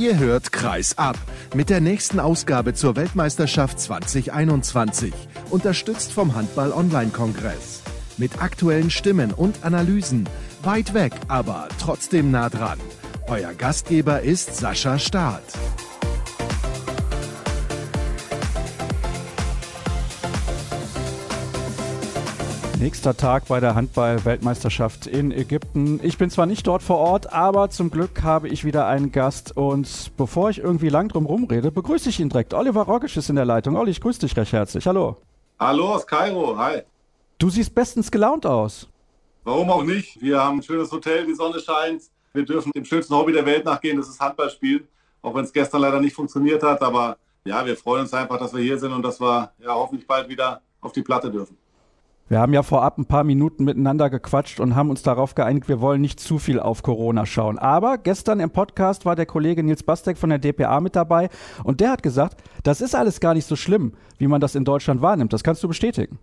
Ihr hört Kreis ab mit der nächsten Ausgabe zur Weltmeisterschaft 2021, unterstützt vom Handball Online Kongress. Mit aktuellen Stimmen und Analysen, weit weg, aber trotzdem nah dran. Euer Gastgeber ist Sascha Staat. Nächster Tag bei der Handball-Weltmeisterschaft in Ägypten. Ich bin zwar nicht dort vor Ort, aber zum Glück habe ich wieder einen Gast. Und bevor ich irgendwie lang drum rumrede, begrüße ich ihn direkt. Oliver Rogisch ist in der Leitung. Olli, ich grüße dich recht herzlich. Hallo. Hallo aus Kairo. Hi. Du siehst bestens gelaunt aus. Warum auch nicht? Wir haben ein schönes Hotel, die Sonne scheint. Wir dürfen dem schönsten Hobby der Welt nachgehen, das ist Handballspielen. Auch wenn es gestern leider nicht funktioniert hat. Aber ja, wir freuen uns einfach, dass wir hier sind und dass wir ja hoffentlich bald wieder auf die Platte dürfen. Wir haben ja vorab ein paar Minuten miteinander gequatscht und haben uns darauf geeinigt, wir wollen nicht zu viel auf Corona schauen. Aber gestern im Podcast war der Kollege Nils Bastek von der DPA mit dabei und der hat gesagt, das ist alles gar nicht so schlimm, wie man das in Deutschland wahrnimmt. Das kannst du bestätigen.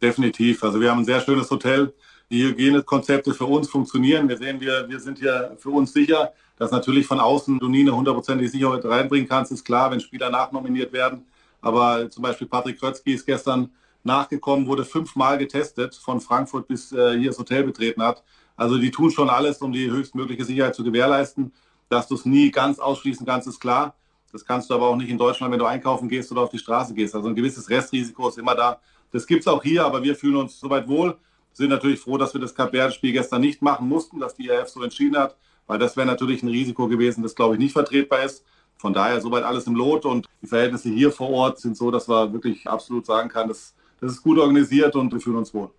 Definitiv. Also wir haben ein sehr schönes Hotel. Die Hygienekonzepte für uns funktionieren. Wir sehen, wir, wir sind hier für uns sicher, dass natürlich von außen du nie eine hundertprozentige Sicherheit reinbringen kannst, ist klar, wenn Spieler nachnominiert werden. Aber zum Beispiel Patrick Krötzky ist gestern nachgekommen, wurde fünfmal getestet, von Frankfurt bis äh, hier das Hotel betreten hat. Also die tun schon alles, um die höchstmögliche Sicherheit zu gewährleisten. Dass du es nie ganz ausschließen kannst, ist klar. Das kannst du aber auch nicht in Deutschland, wenn du einkaufen gehst oder auf die Straße gehst. Also ein gewisses Restrisiko ist immer da. Das gibt es auch hier, aber wir fühlen uns soweit wohl. Sind natürlich froh, dass wir das Cap Verde-Spiel gestern nicht machen mussten, dass die IAF so entschieden hat, weil das wäre natürlich ein Risiko gewesen, das glaube ich nicht vertretbar ist. Von daher soweit alles im Lot und die Verhältnisse hier vor Ort sind so, dass man wirklich absolut sagen kann, dass das ist gut organisiert und wir fühlen uns wohl.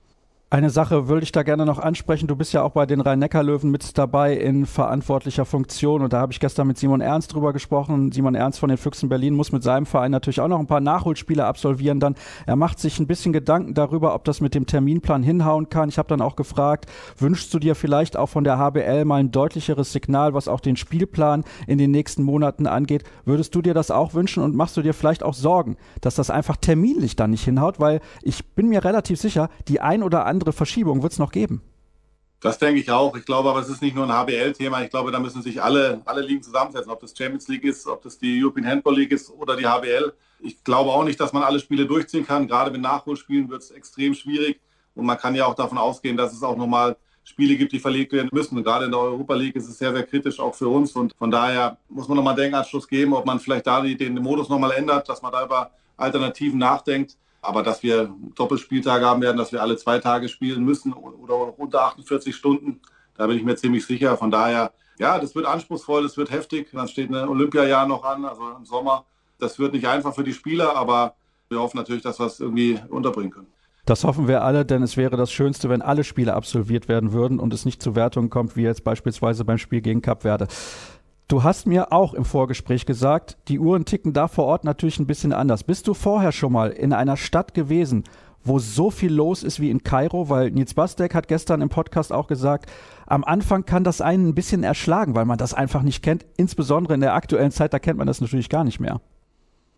Eine Sache würde ich da gerne noch ansprechen. Du bist ja auch bei den Rhein-Neckar-Löwen mit dabei in verantwortlicher Funktion. Und da habe ich gestern mit Simon Ernst drüber gesprochen. Simon Ernst von den Füchsen Berlin muss mit seinem Verein natürlich auch noch ein paar Nachholspiele absolvieren. Dann er macht sich ein bisschen Gedanken darüber, ob das mit dem Terminplan hinhauen kann. Ich habe dann auch gefragt, wünschst du dir vielleicht auch von der HBL mal ein deutlicheres Signal, was auch den Spielplan in den nächsten Monaten angeht? Würdest du dir das auch wünschen und machst du dir vielleicht auch Sorgen, dass das einfach terminlich dann nicht hinhaut? Weil ich bin mir relativ sicher, die ein oder andere andere Verschiebung wird es noch geben. Das denke ich auch. Ich glaube aber, es ist nicht nur ein HBL-Thema. Ich glaube, da müssen sich alle, alle Ligen zusammensetzen. Ob das Champions League ist, ob das die European Handball League ist oder die HBL. Ich glaube auch nicht, dass man alle Spiele durchziehen kann. Gerade mit Nachholspielen wird es extrem schwierig. Und man kann ja auch davon ausgehen, dass es auch nochmal Spiele gibt, die verlegt werden müssen. Gerade in der Europa League ist es sehr, sehr kritisch auch für uns. Und von daher muss man nochmal Denkanschluss geben, ob man vielleicht da den Modus nochmal ändert, dass man da über Alternativen nachdenkt. Aber dass wir Doppelspieltage haben werden, dass wir alle zwei Tage spielen müssen oder unter 48 Stunden, da bin ich mir ziemlich sicher. Von daher, ja, das wird anspruchsvoll, das wird heftig. Dann steht ein Olympiajahr noch an, also im Sommer. Das wird nicht einfach für die Spieler, aber wir hoffen natürlich, dass wir es irgendwie unterbringen können. Das hoffen wir alle, denn es wäre das Schönste, wenn alle Spiele absolviert werden würden und es nicht zu Wertungen kommt, wie jetzt beispielsweise beim Spiel gegen Cap Verde. Du hast mir auch im Vorgespräch gesagt, die Uhren ticken da vor Ort natürlich ein bisschen anders. Bist du vorher schon mal in einer Stadt gewesen, wo so viel los ist wie in Kairo? Weil Nils Bastek hat gestern im Podcast auch gesagt, am Anfang kann das einen ein bisschen erschlagen, weil man das einfach nicht kennt. Insbesondere in der aktuellen Zeit, da kennt man das natürlich gar nicht mehr.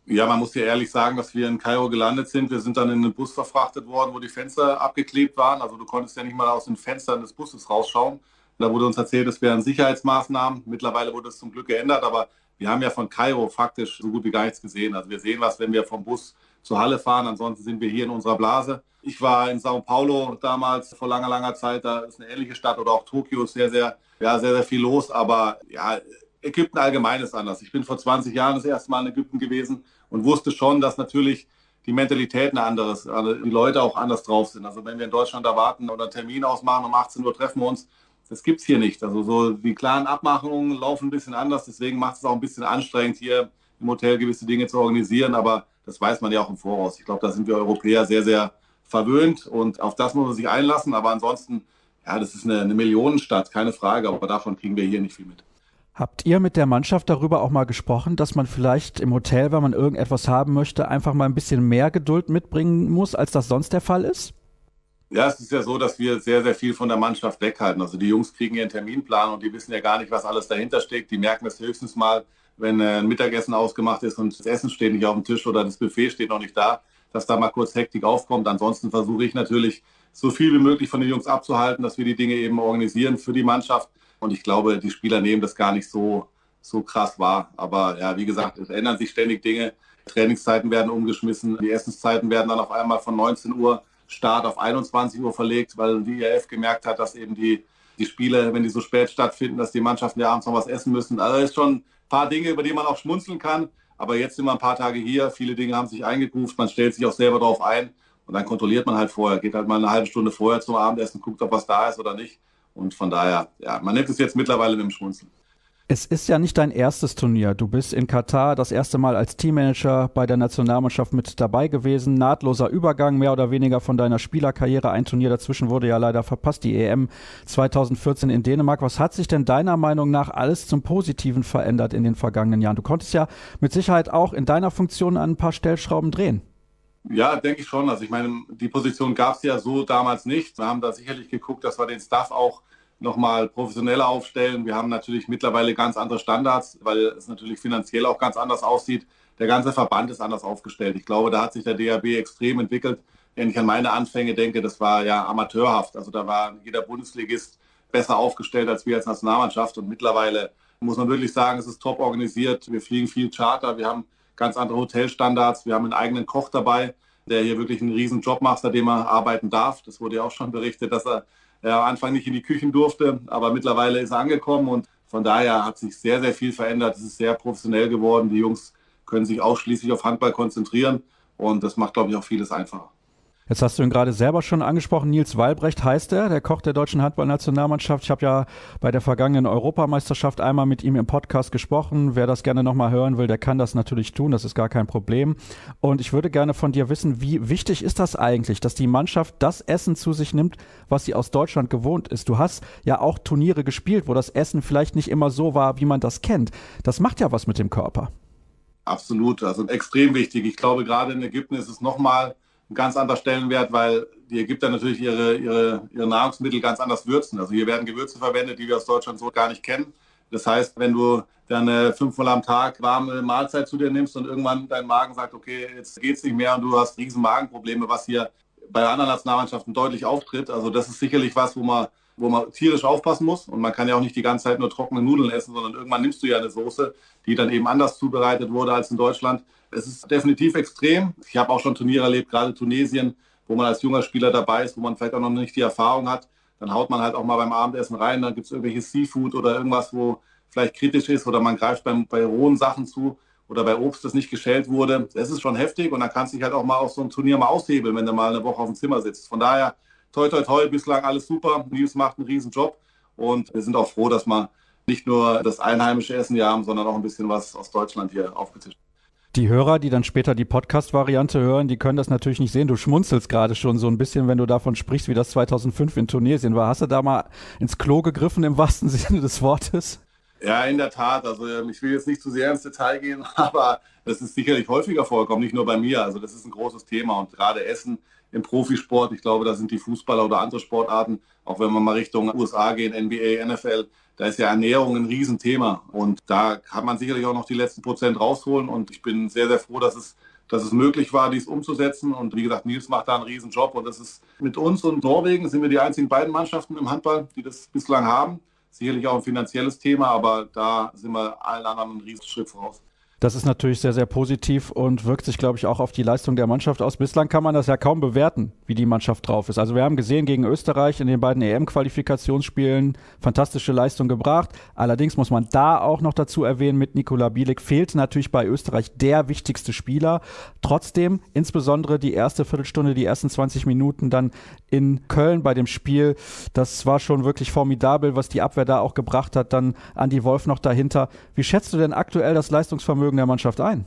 Ja, man muss ja ehrlich sagen, dass wir in Kairo gelandet sind. Wir sind dann in einen Bus verfrachtet worden, wo die Fenster abgeklebt waren. Also du konntest ja nicht mal aus den Fenstern des Busses rausschauen. Da wurde uns erzählt, es wären Sicherheitsmaßnahmen. Mittlerweile wurde es zum Glück geändert, aber wir haben ja von Kairo faktisch so gut wie gar nichts gesehen. Also wir sehen was, wenn wir vom Bus zur Halle fahren. Ansonsten sind wir hier in unserer Blase. Ich war in Sao Paulo damals vor langer, langer Zeit. Da ist eine ähnliche Stadt oder auch Tokio ist sehr, sehr, ja, sehr, sehr viel los. Aber ja, Ägypten allgemein ist anders. Ich bin vor 20 Jahren das erste Mal in Ägypten gewesen und wusste schon, dass natürlich die Mentalität eine andere ist, also die Leute auch anders drauf sind. Also wenn wir in Deutschland erwarten oder einen Termin ausmachen, um 18 Uhr treffen wir uns, das gibt es hier nicht. Also so die klaren Abmachungen laufen ein bisschen anders, deswegen macht es auch ein bisschen anstrengend, hier im Hotel gewisse Dinge zu organisieren, aber das weiß man ja auch im Voraus. Ich glaube, da sind wir Europäer sehr, sehr verwöhnt und auf das muss man sich einlassen, aber ansonsten, ja, das ist eine, eine Millionenstadt, keine Frage, aber davon kriegen wir hier nicht viel mit. Habt ihr mit der Mannschaft darüber auch mal gesprochen, dass man vielleicht im Hotel, wenn man irgendetwas haben möchte, einfach mal ein bisschen mehr Geduld mitbringen muss, als das sonst der Fall ist? Ja, es ist ja so, dass wir sehr, sehr viel von der Mannschaft weghalten. Also die Jungs kriegen ihren Terminplan und die wissen ja gar nicht, was alles dahinter steckt. Die merken es höchstens mal, wenn äh, ein Mittagessen ausgemacht ist und das Essen steht nicht auf dem Tisch oder das Buffet steht noch nicht da, dass da mal kurz Hektik aufkommt. Ansonsten versuche ich natürlich, so viel wie möglich von den Jungs abzuhalten, dass wir die Dinge eben organisieren für die Mannschaft. Und ich glaube, die Spieler nehmen das gar nicht so, so krass war. Aber ja, wie gesagt, es ändern sich ständig Dinge. Trainingszeiten werden umgeschmissen. Die Essenszeiten werden dann auf einmal von 19 Uhr Start auf 21 Uhr verlegt, weil die IRF gemerkt hat, dass eben die, die Spiele, wenn die so spät stattfinden, dass die Mannschaften ja abends noch was essen müssen. Also ist schon ein paar Dinge, über die man auch schmunzeln kann. Aber jetzt sind wir ein paar Tage hier. Viele Dinge haben sich eingegruft. Man stellt sich auch selber darauf ein. Und dann kontrolliert man halt vorher. Geht halt mal eine halbe Stunde vorher zum Abendessen, guckt, ob was da ist oder nicht. Und von daher, ja, man nimmt es jetzt mittlerweile mit dem Schmunzeln. Es ist ja nicht dein erstes Turnier. Du bist in Katar das erste Mal als Teammanager bei der Nationalmannschaft mit dabei gewesen. Nahtloser Übergang mehr oder weniger von deiner Spielerkarriere. Ein Turnier dazwischen wurde ja leider verpasst, die EM 2014 in Dänemark. Was hat sich denn deiner Meinung nach alles zum Positiven verändert in den vergangenen Jahren? Du konntest ja mit Sicherheit auch in deiner Funktion an ein paar Stellschrauben drehen. Ja, denke ich schon. Also ich meine, die Position gab es ja so damals nicht. Wir haben da sicherlich geguckt, dass wir den Staff auch nochmal professioneller aufstellen. Wir haben natürlich mittlerweile ganz andere Standards, weil es natürlich finanziell auch ganz anders aussieht. Der ganze Verband ist anders aufgestellt. Ich glaube, da hat sich der DAB extrem entwickelt. Wenn ich an meine Anfänge denke, das war ja amateurhaft. Also da war jeder Bundesligist besser aufgestellt als wir als Nationalmannschaft. Und mittlerweile muss man wirklich sagen, es ist top organisiert. Wir fliegen viel Charter. Wir haben ganz andere Hotelstandards. Wir haben einen eigenen Koch dabei, der hier wirklich einen riesen Job macht, seitdem er arbeiten darf. Das wurde ja auch schon berichtet, dass er er am Anfang nicht in die Küchen durfte, aber mittlerweile ist er angekommen und von daher hat sich sehr, sehr viel verändert. Es ist sehr professionell geworden. Die Jungs können sich ausschließlich auf Handball konzentrieren und das macht, glaube ich, auch vieles einfacher. Jetzt hast du ihn gerade selber schon angesprochen. Nils Walbrecht heißt er, der Koch der deutschen Handballnationalmannschaft. Ich habe ja bei der vergangenen Europameisterschaft einmal mit ihm im Podcast gesprochen. Wer das gerne nochmal hören will, der kann das natürlich tun. Das ist gar kein Problem. Und ich würde gerne von dir wissen, wie wichtig ist das eigentlich, dass die Mannschaft das Essen zu sich nimmt, was sie aus Deutschland gewohnt ist? Du hast ja auch Turniere gespielt, wo das Essen vielleicht nicht immer so war, wie man das kennt. Das macht ja was mit dem Körper. Absolut, also extrem wichtig. Ich glaube, gerade in Ägypten ist es nochmal ein ganz anderer Stellenwert, weil die Ägypter natürlich ihre, ihre, ihre Nahrungsmittel ganz anders würzen. Also hier werden Gewürze verwendet, die wir aus Deutschland so gar nicht kennen. Das heißt, wenn du dann fünfmal am Tag warme Mahlzeit zu dir nimmst und irgendwann dein Magen sagt, okay, jetzt geht's nicht mehr und du hast riesen Magenprobleme, was hier bei anderen Nationalmannschaften deutlich auftritt. Also das ist sicherlich was, wo man, wo man tierisch aufpassen muss. Und man kann ja auch nicht die ganze Zeit nur trockene Nudeln essen, sondern irgendwann nimmst du ja eine Soße, die dann eben anders zubereitet wurde als in Deutschland. Es ist definitiv extrem. Ich habe auch schon Turniere erlebt, gerade Tunesien, wo man als junger Spieler dabei ist, wo man vielleicht auch noch nicht die Erfahrung hat. Dann haut man halt auch mal beim Abendessen rein, dann gibt es irgendwelches Seafood oder irgendwas, wo vielleicht kritisch ist oder man greift beim, bei rohen Sachen zu oder bei Obst, das nicht geschält wurde. Es ist schon heftig und dann kannst du dich halt auch mal auf so ein Turnier mal aushebeln, wenn du mal eine Woche auf dem Zimmer sitzt. Von daher, toi, toi, toi, bislang alles super. Nils macht einen riesen Job und wir sind auch froh, dass wir nicht nur das einheimische Essen hier haben, sondern auch ein bisschen was aus Deutschland hier aufgetischt die Hörer, die dann später die Podcast-Variante hören, die können das natürlich nicht sehen. Du schmunzelst gerade schon so ein bisschen, wenn du davon sprichst, wie das 2005 in Tunesien war. Hast du da mal ins Klo gegriffen im wahrsten Sinne des Wortes? Ja, in der Tat. Also ähm, ich will jetzt nicht zu sehr ins Detail gehen, aber das ist sicherlich häufiger vorgekommen, nicht nur bei mir. Also das ist ein großes Thema und gerade Essen im Profisport, ich glaube, da sind die Fußballer oder andere Sportarten, auch wenn wir mal Richtung USA gehen, NBA, NFL, da ist ja Ernährung ein Riesenthema. Und da kann man sicherlich auch noch die letzten Prozent rausholen. Und ich bin sehr, sehr froh, dass es, dass es möglich war, dies umzusetzen. Und wie gesagt, Nils macht da einen Riesenjob. Und das ist mit uns und Norwegen sind wir die einzigen beiden Mannschaften im Handball, die das bislang haben. Sicherlich auch ein finanzielles Thema, aber da sind wir allen anderen einen Riesenschritt voraus. Das ist natürlich sehr, sehr positiv und wirkt sich, glaube ich, auch auf die Leistung der Mannschaft aus. Bislang kann man das ja kaum bewerten, wie die Mannschaft drauf ist. Also wir haben gesehen gegen Österreich in den beiden EM-Qualifikationsspielen fantastische Leistung gebracht. Allerdings muss man da auch noch dazu erwähnen, mit Nikola Bielik fehlt natürlich bei Österreich der wichtigste Spieler. Trotzdem, insbesondere die erste Viertelstunde, die ersten 20 Minuten dann in Köln bei dem Spiel, das war schon wirklich formidabel, was die Abwehr da auch gebracht hat. Dann Andi Wolf noch dahinter. Wie schätzt du denn aktuell das Leistungsvermögen Vermögen der Mannschaft ein?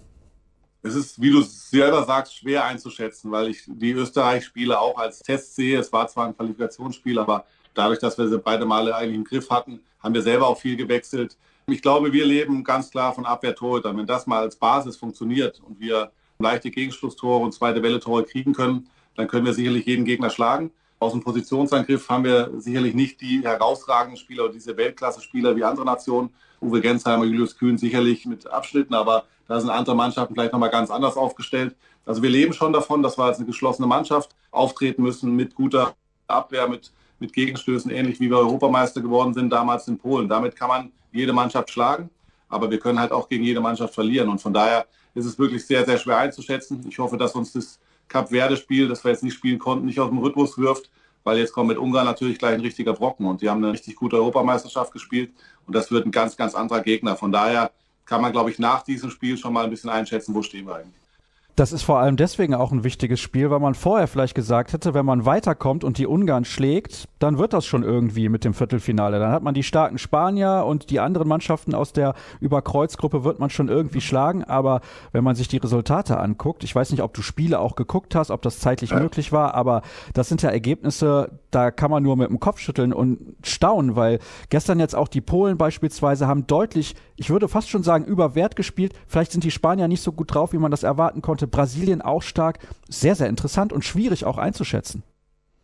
Es ist, wie du selber sagst, schwer einzuschätzen, weil ich die Österreich-Spiele auch als Test sehe. Es war zwar ein Qualifikationsspiel, aber dadurch, dass wir sie beide Male eigentlich im Griff hatten, haben wir selber auch viel gewechselt. Ich glaube, wir leben ganz klar von Abwehr-Torhütern. Wenn das mal als Basis funktioniert und wir leichte Gegenschlusstore und zweite Welle-Tore kriegen können, dann können wir sicherlich jeden Gegner schlagen. Aus dem Positionsangriff haben wir sicherlich nicht die herausragenden Spieler oder diese Weltklasse-Spieler wie andere Nationen. Uwe Gensheimer, Julius Kühn sicherlich mit Abschnitten, aber da sind andere Mannschaften vielleicht nochmal ganz anders aufgestellt. Also wir leben schon davon, dass wir als eine geschlossene Mannschaft auftreten müssen mit guter Abwehr, mit, mit Gegenstößen, ähnlich wie wir Europameister geworden sind damals in Polen. Damit kann man jede Mannschaft schlagen. aber wir können halt auch gegen jede Mannschaft verlieren. Und von daher ist es wirklich sehr, sehr schwer einzuschätzen. Ich hoffe, dass uns das Cup Verde-Spiel, das wir jetzt nicht spielen konnten, nicht aus dem Rhythmus wirft, weil jetzt kommt mit Ungarn natürlich gleich ein richtiger Brocken und die haben eine richtig gute Europameisterschaft gespielt und das wird ein ganz, ganz anderer Gegner. Von daher kann man, glaube ich, nach diesem Spiel schon mal ein bisschen einschätzen, wo stehen wir eigentlich. Das ist vor allem deswegen auch ein wichtiges Spiel, weil man vorher vielleicht gesagt hätte, wenn man weiterkommt und die Ungarn schlägt, dann wird das schon irgendwie mit dem Viertelfinale. Dann hat man die starken Spanier und die anderen Mannschaften aus der Überkreuzgruppe wird man schon irgendwie schlagen. Aber wenn man sich die Resultate anguckt, ich weiß nicht, ob du Spiele auch geguckt hast, ob das zeitlich ja. möglich war, aber das sind ja Ergebnisse, da kann man nur mit dem Kopf schütteln und staunen, weil gestern jetzt auch die Polen beispielsweise haben deutlich, ich würde fast schon sagen, über Wert gespielt. Vielleicht sind die Spanier nicht so gut drauf, wie man das erwarten konnte. Brasilien auch stark. Sehr, sehr interessant und schwierig auch einzuschätzen.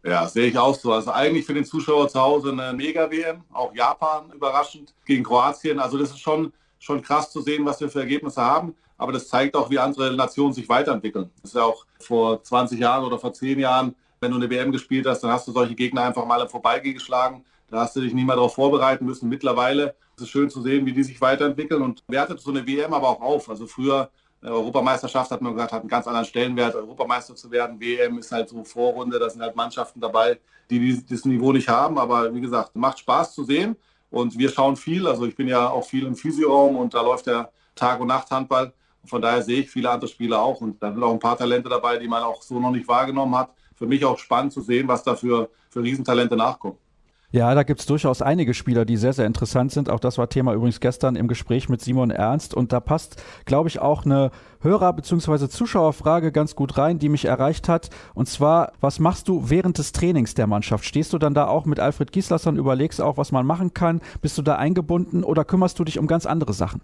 Ja, sehe ich auch so. Also eigentlich für den Zuschauer zu Hause eine Mega-WM. Auch Japan überraschend gegen Kroatien. Also das ist schon, schon krass zu sehen, was wir für Ergebnisse haben. Aber das zeigt auch, wie andere Nationen sich weiterentwickeln. Das ist ja auch vor 20 Jahren oder vor 10 Jahren, wenn du eine WM gespielt hast, dann hast du solche Gegner einfach mal im Vorbeigehen geschlagen. Da hast du dich nicht mehr darauf vorbereiten müssen. Mittlerweile ist es schön zu sehen, wie die sich weiterentwickeln und wertet so eine WM aber auch auf. Also früher Europameisterschaft hat man gesagt, hat einen ganz anderen Stellenwert, Europameister zu werden. WM ist halt so Vorrunde, da sind halt Mannschaften dabei, die dieses Niveau nicht haben. Aber wie gesagt, macht Spaß zu sehen und wir schauen viel. Also ich bin ja auch viel im Physioraum und da läuft der Tag- und Nacht-Handball. Von daher sehe ich viele andere Spieler auch und da sind auch ein paar Talente dabei, die man auch so noch nicht wahrgenommen hat. Für mich auch spannend zu sehen, was da für, für Riesentalente nachkommen. Ja, da gibt es durchaus einige Spieler, die sehr, sehr interessant sind. Auch das war Thema übrigens gestern im Gespräch mit Simon Ernst. Und da passt, glaube ich, auch eine Hörer- bzw. Zuschauerfrage ganz gut rein, die mich erreicht hat. Und zwar, was machst du während des Trainings der Mannschaft? Stehst du dann da auch mit Alfred Gislason, überlegst auch, was man machen kann? Bist du da eingebunden oder kümmerst du dich um ganz andere Sachen?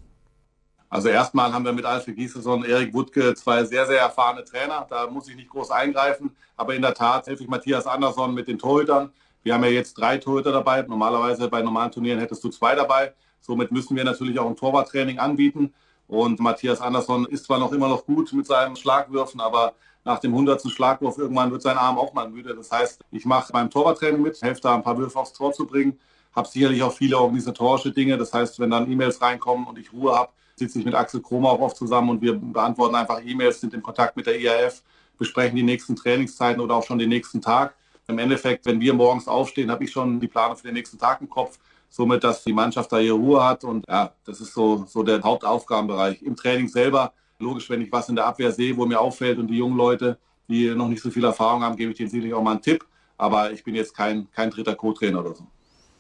Also erstmal haben wir mit Alfred Gislason und Erik Wuttke zwei sehr, sehr erfahrene Trainer. Da muss ich nicht groß eingreifen. Aber in der Tat helfe ich Matthias Andersson mit den Torhütern wir haben ja jetzt drei Torhüter dabei. Normalerweise bei normalen Turnieren hättest du zwei dabei. Somit müssen wir natürlich auch ein Torwarttraining anbieten. Und Matthias Andersson ist zwar noch immer noch gut mit seinen Schlagwürfen, aber nach dem hundertsten Schlagwurf irgendwann wird sein Arm auch mal müde. Das heißt, ich mache beim Torwarttraining mit, helfe da ein paar Würfe aufs Tor zu bringen, habe sicherlich auch viele organisatorische Dinge. Das heißt, wenn dann E-Mails reinkommen und ich Ruhe habe, sitze ich mit Axel Kromer auch oft zusammen und wir beantworten einfach E-Mails, sind in Kontakt mit der IAF, besprechen die nächsten Trainingszeiten oder auch schon den nächsten Tag. Im Endeffekt, wenn wir morgens aufstehen, habe ich schon die Planung für den nächsten Tag im Kopf. Somit, dass die Mannschaft da ihre Ruhe hat. Und ja, das ist so, so der Hauptaufgabenbereich. Im Training selber, logisch, wenn ich was in der Abwehr sehe, wo mir auffällt und die jungen Leute, die noch nicht so viel Erfahrung haben, gebe ich denen sicherlich auch mal einen Tipp. Aber ich bin jetzt kein, kein dritter Co-Trainer oder so.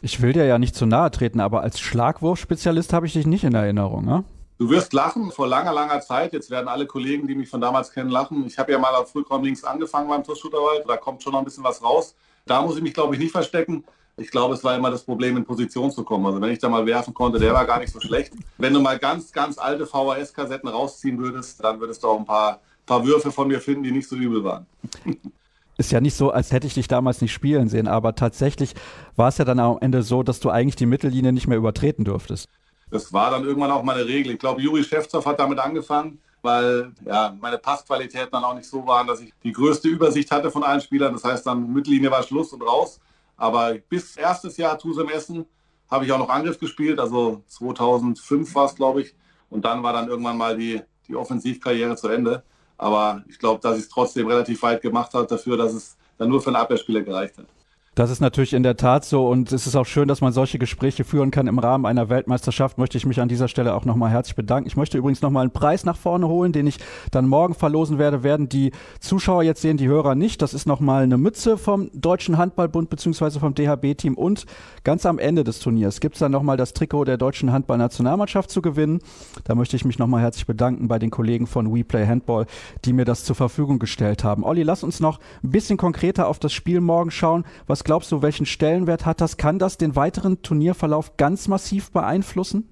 Ich will dir ja nicht zu nahe treten, aber als Schlagwurfspezialist habe ich dich nicht in Erinnerung, ne? Du wirst lachen, vor langer, langer Zeit, jetzt werden alle Kollegen, die mich von damals kennen, lachen. Ich habe ja mal auf Frühkorn links angefangen beim Torschutterwald, da kommt schon noch ein bisschen was raus. Da muss ich mich, glaube ich, nicht verstecken. Ich glaube, es war immer das Problem, in Position zu kommen. Also wenn ich da mal werfen konnte, der war gar nicht so schlecht. Wenn du mal ganz, ganz alte VHS-Kassetten rausziehen würdest, dann würdest du auch ein paar, paar Würfe von mir finden, die nicht so übel waren. Ist ja nicht so, als hätte ich dich damals nicht spielen sehen, aber tatsächlich war es ja dann am Ende so, dass du eigentlich die Mittellinie nicht mehr übertreten durftest. Das war dann irgendwann auch meine Regel. Ich glaube, Juri Schäfzow hat damit angefangen, weil ja, meine Passqualitäten dann auch nicht so waren, dass ich die größte Übersicht hatte von allen Spielern. Das heißt, dann Mittellinie war Schluss und raus. Aber bis erstes Jahr Tusem Essen habe ich auch noch Angriff gespielt. Also 2005 war es, glaube ich. Und dann war dann irgendwann mal die, die Offensivkarriere zu Ende. Aber ich glaube, dass ich es trotzdem relativ weit gemacht habe dafür, dass es dann nur für einen Abwehrspieler gereicht hat. Das ist natürlich in der Tat so und es ist auch schön, dass man solche Gespräche führen kann im Rahmen einer Weltmeisterschaft. Möchte ich mich an dieser Stelle auch nochmal herzlich bedanken. Ich möchte übrigens nochmal einen Preis nach vorne holen, den ich dann morgen verlosen werde. Werden die Zuschauer jetzt sehen, die Hörer nicht. Das ist nochmal eine Mütze vom Deutschen Handballbund beziehungsweise vom DHB-Team und ganz am Ende des Turniers gibt es dann nochmal das Trikot der deutschen Handballnationalmannschaft zu gewinnen. Da möchte ich mich nochmal herzlich bedanken bei den Kollegen von WePlay Handball, die mir das zur Verfügung gestellt haben. Olli, lass uns noch ein bisschen konkreter auf das Spiel morgen schauen. Was was glaubst du, welchen Stellenwert hat das? Kann das den weiteren Turnierverlauf ganz massiv beeinflussen?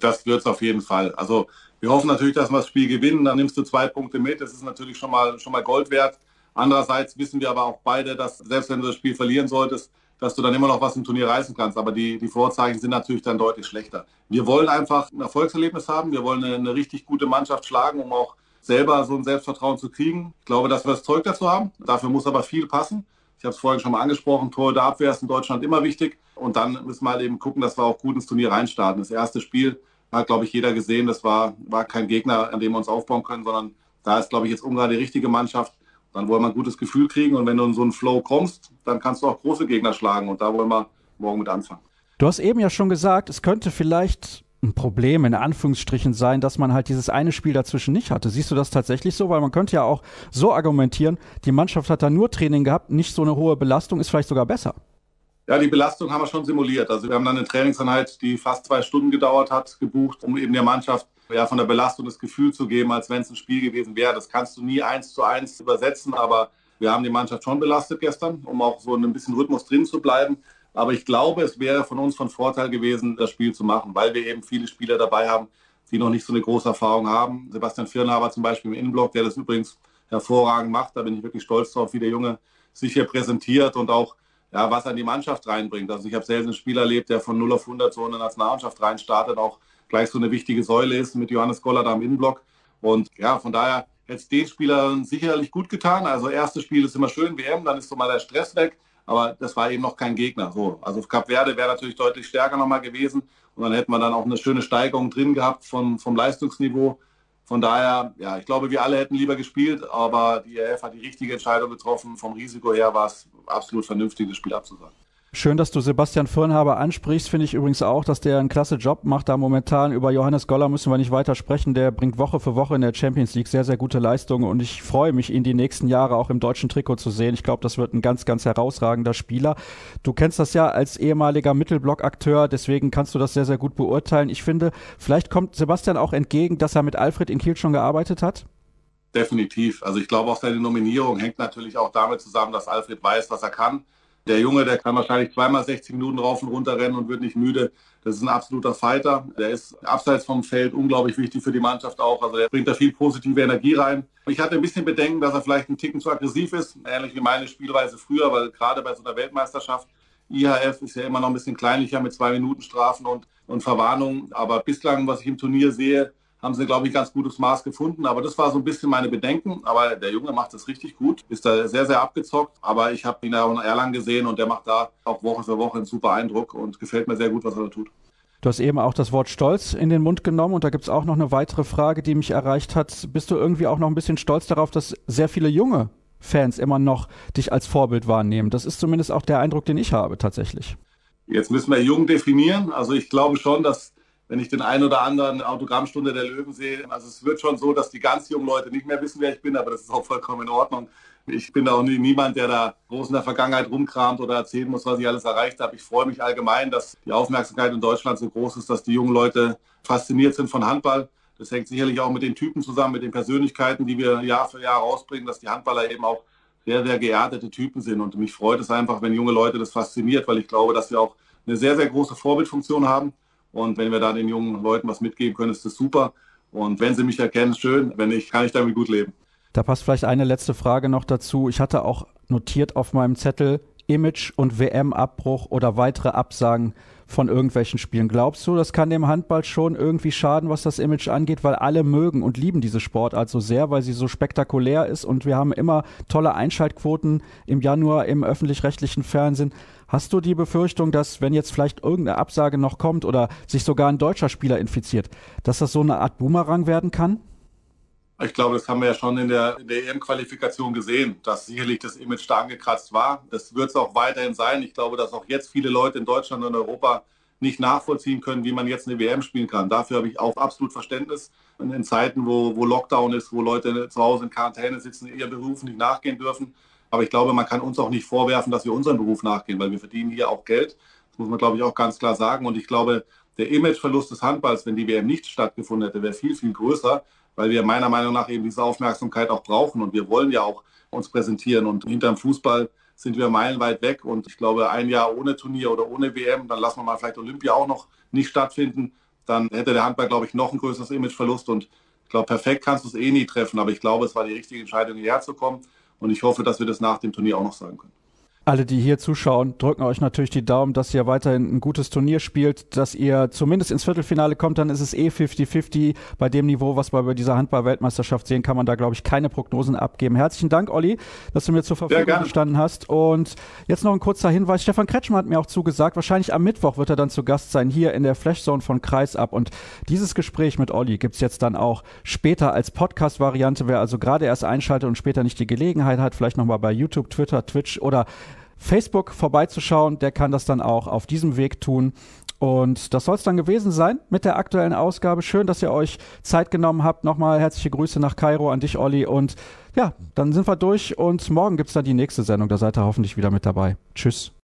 Das wird es auf jeden Fall. Also wir hoffen natürlich, dass wir das Spiel gewinnen. Dann nimmst du zwei Punkte mit. Das ist natürlich schon mal, schon mal Gold wert. Andererseits wissen wir aber auch beide, dass selbst wenn du das Spiel verlieren solltest, dass du dann immer noch was im Turnier reißen kannst. Aber die, die Vorzeichen sind natürlich dann deutlich schlechter. Wir wollen einfach ein Erfolgserlebnis haben. Wir wollen eine, eine richtig gute Mannschaft schlagen, um auch selber so ein Selbstvertrauen zu kriegen. Ich glaube, dass wir das Zeug dazu haben. Dafür muss aber viel passen. Ich habe es vorhin schon mal angesprochen, Tor der Abwehr ist in Deutschland immer wichtig. Und dann müssen wir halt eben gucken, dass wir auch gut ins Turnier reinstarten. Das erste Spiel Hat, glaube ich, jeder gesehen, das war, war kein Gegner, an dem wir uns aufbauen können, sondern da ist, glaube ich, jetzt Ungarn die richtige Mannschaft. Dann wollen wir ein gutes Gefühl kriegen und wenn du in so einen Flow kommst, dann kannst du auch große Gegner schlagen und da wollen wir morgen mit anfangen. Du hast eben ja schon gesagt, es könnte vielleicht ein Problem in Anführungsstrichen sein, dass man halt dieses eine Spiel dazwischen nicht hatte. Siehst du das tatsächlich so? Weil man könnte ja auch so argumentieren, die Mannschaft hat da nur Training gehabt, nicht so eine hohe Belastung, ist vielleicht sogar besser. Ja, die Belastung haben wir schon simuliert. Also wir haben dann eine Trainingseinheit, die fast zwei Stunden gedauert hat, gebucht, um eben der Mannschaft ja, von der Belastung das Gefühl zu geben, als wenn es ein Spiel gewesen wäre. Das kannst du nie eins zu eins übersetzen, aber wir haben die Mannschaft schon belastet gestern, um auch so ein bisschen Rhythmus drin zu bleiben. Aber ich glaube, es wäre von uns von Vorteil gewesen, das Spiel zu machen, weil wir eben viele Spieler dabei haben, die noch nicht so eine große Erfahrung haben. Sebastian Firnhaber zum Beispiel im Innenblock, der das übrigens hervorragend macht. Da bin ich wirklich stolz drauf, wie der Junge sich hier präsentiert und auch ja, was er in die Mannschaft reinbringt. Also ich habe selten einen Spieler erlebt, der von 0 auf 100 so in eine Nationalmannschaft reinstartet, auch gleich so eine wichtige Säule ist mit Johannes Goller da im Innenblock. Und ja, von daher hätte es den Spielern sicherlich gut getan. Also erstes Spiel ist immer schön, WM, dann ist so mal der Stress weg aber das war eben noch kein Gegner. So, also Cap Verde wäre natürlich deutlich stärker nochmal gewesen und dann hätten wir dann auch eine schöne Steigerung drin gehabt von, vom Leistungsniveau. Von daher, ja, ich glaube, wir alle hätten lieber gespielt, aber die EF hat die richtige Entscheidung getroffen. Vom Risiko her war es absolut vernünftig, das Spiel abzusagen. Schön, dass du Sebastian Firnhaber ansprichst. Finde ich übrigens auch, dass der einen klasse Job macht. Da momentan über Johannes Goller müssen wir nicht weiter sprechen. Der bringt Woche für Woche in der Champions League sehr, sehr gute Leistungen und ich freue mich, ihn die nächsten Jahre auch im deutschen Trikot zu sehen. Ich glaube, das wird ein ganz, ganz herausragender Spieler. Du kennst das ja als ehemaliger Mittelblock-Akteur, deswegen kannst du das sehr, sehr gut beurteilen. Ich finde, vielleicht kommt Sebastian auch entgegen, dass er mit Alfred in Kiel schon gearbeitet hat. Definitiv. Also ich glaube auch seine Nominierung hängt natürlich auch damit zusammen, dass Alfred weiß, was er kann der Junge, der kann wahrscheinlich zweimal 60 Minuten rauf und runter rennen und wird nicht müde. Das ist ein absoluter Fighter. Der ist abseits vom Feld unglaublich wichtig für die Mannschaft auch. Also der bringt da viel positive Energie rein. Ich hatte ein bisschen Bedenken, dass er vielleicht ein Ticken zu aggressiv ist, ähnlich wie meine Spielweise früher, weil gerade bei so einer Weltmeisterschaft IHF ist ja immer noch ein bisschen kleinlicher mit zwei Minuten Strafen und, und Verwarnungen. Aber bislang, was ich im Turnier sehe, haben sie, glaube ich, ganz gutes Maß gefunden. Aber das war so ein bisschen meine Bedenken. Aber der Junge macht das richtig gut, ist da sehr, sehr abgezockt. Aber ich habe ihn ja auch in Erlangen gesehen und der macht da auch Woche für Woche einen super Eindruck und gefällt mir sehr gut, was er da tut. Du hast eben auch das Wort Stolz in den Mund genommen und da gibt es auch noch eine weitere Frage, die mich erreicht hat. Bist du irgendwie auch noch ein bisschen stolz darauf, dass sehr viele junge Fans immer noch dich als Vorbild wahrnehmen? Das ist zumindest auch der Eindruck, den ich habe tatsächlich. Jetzt müssen wir jung definieren. Also ich glaube schon, dass wenn ich den einen oder anderen Autogrammstunde der Löwen sehe. Also es wird schon so, dass die ganz jungen Leute nicht mehr wissen, wer ich bin, aber das ist auch vollkommen in Ordnung. Ich bin da auch nie, niemand, der da groß in der Vergangenheit rumkramt oder erzählen muss, was ich alles erreicht habe. Ich freue mich allgemein, dass die Aufmerksamkeit in Deutschland so groß ist, dass die jungen Leute fasziniert sind von Handball. Das hängt sicherlich auch mit den Typen zusammen, mit den Persönlichkeiten, die wir Jahr für Jahr rausbringen, dass die Handballer eben auch sehr, sehr geerdete Typen sind. Und mich freut es einfach, wenn junge Leute das fasziniert, weil ich glaube, dass wir auch eine sehr, sehr große Vorbildfunktion haben. Und wenn wir da den jungen Leuten was mitgeben können, ist das super. Und wenn sie mich erkennen, schön. Wenn nicht, kann ich damit gut leben. Da passt vielleicht eine letzte Frage noch dazu. Ich hatte auch notiert auf meinem Zettel Image und WM-Abbruch oder weitere Absagen von irgendwelchen Spielen. Glaubst du, das kann dem Handball schon irgendwie schaden, was das Image angeht, weil alle mögen und lieben diese Sportart so sehr, weil sie so spektakulär ist und wir haben immer tolle Einschaltquoten im Januar im öffentlich-rechtlichen Fernsehen. Hast du die Befürchtung, dass wenn jetzt vielleicht irgendeine Absage noch kommt oder sich sogar ein deutscher Spieler infiziert, dass das so eine Art Boomerang werden kann? Ich glaube, das haben wir ja schon in der, der EM-Qualifikation gesehen, dass sicherlich das Image da angekratzt war. Das wird es auch weiterhin sein. Ich glaube, dass auch jetzt viele Leute in Deutschland und Europa nicht nachvollziehen können, wie man jetzt eine WM spielen kann. Dafür habe ich auch absolut Verständnis. in Zeiten, wo, wo Lockdown ist, wo Leute zu Hause in Quarantäne sitzen, ihren Berufen nicht nachgehen dürfen, aber ich glaube, man kann uns auch nicht vorwerfen, dass wir unseren Beruf nachgehen, weil wir verdienen hier auch Geld. Das muss man, glaube ich, auch ganz klar sagen. Und ich glaube, der Imageverlust des Handballs, wenn die WM nicht stattgefunden hätte, wäre viel, viel größer, weil wir meiner Meinung nach eben diese Aufmerksamkeit auch brauchen. Und wir wollen ja auch uns präsentieren. Und hinterm Fußball sind wir meilenweit weg. Und ich glaube, ein Jahr ohne Turnier oder ohne WM, dann lassen wir mal vielleicht Olympia auch noch nicht stattfinden. Dann hätte der Handball, glaube ich, noch ein größeres Imageverlust. Und ich glaube, perfekt kannst du es eh nie treffen. Aber ich glaube, es war die richtige Entscheidung, hierher zu kommen. Und ich hoffe, dass wir das nach dem Turnier auch noch sagen können. Alle, die hier zuschauen, drücken euch natürlich die Daumen, dass ihr weiterhin ein gutes Turnier spielt, dass ihr zumindest ins Viertelfinale kommt, dann ist es eh 50-50. Bei dem Niveau, was wir bei dieser Handball-Weltmeisterschaft sehen, kann man da, glaube ich, keine Prognosen abgeben. Herzlichen Dank, Olli, dass du mir zur Verfügung gestanden hast. Und jetzt noch ein kurzer Hinweis. Stefan Kretschmann hat mir auch zugesagt, wahrscheinlich am Mittwoch wird er dann zu Gast sein, hier in der Flashzone von Kreisab. Und dieses Gespräch mit Olli gibt's jetzt dann auch später als Podcast-Variante. Wer also gerade erst einschaltet und später nicht die Gelegenheit hat, vielleicht nochmal bei YouTube, Twitter, Twitch oder Facebook vorbeizuschauen, der kann das dann auch auf diesem Weg tun. Und das soll es dann gewesen sein mit der aktuellen Ausgabe. Schön, dass ihr euch Zeit genommen habt. Nochmal herzliche Grüße nach Kairo an dich, Olli. Und ja, dann sind wir durch und morgen gibt es dann die nächste Sendung. Da seid ihr hoffentlich wieder mit dabei. Tschüss.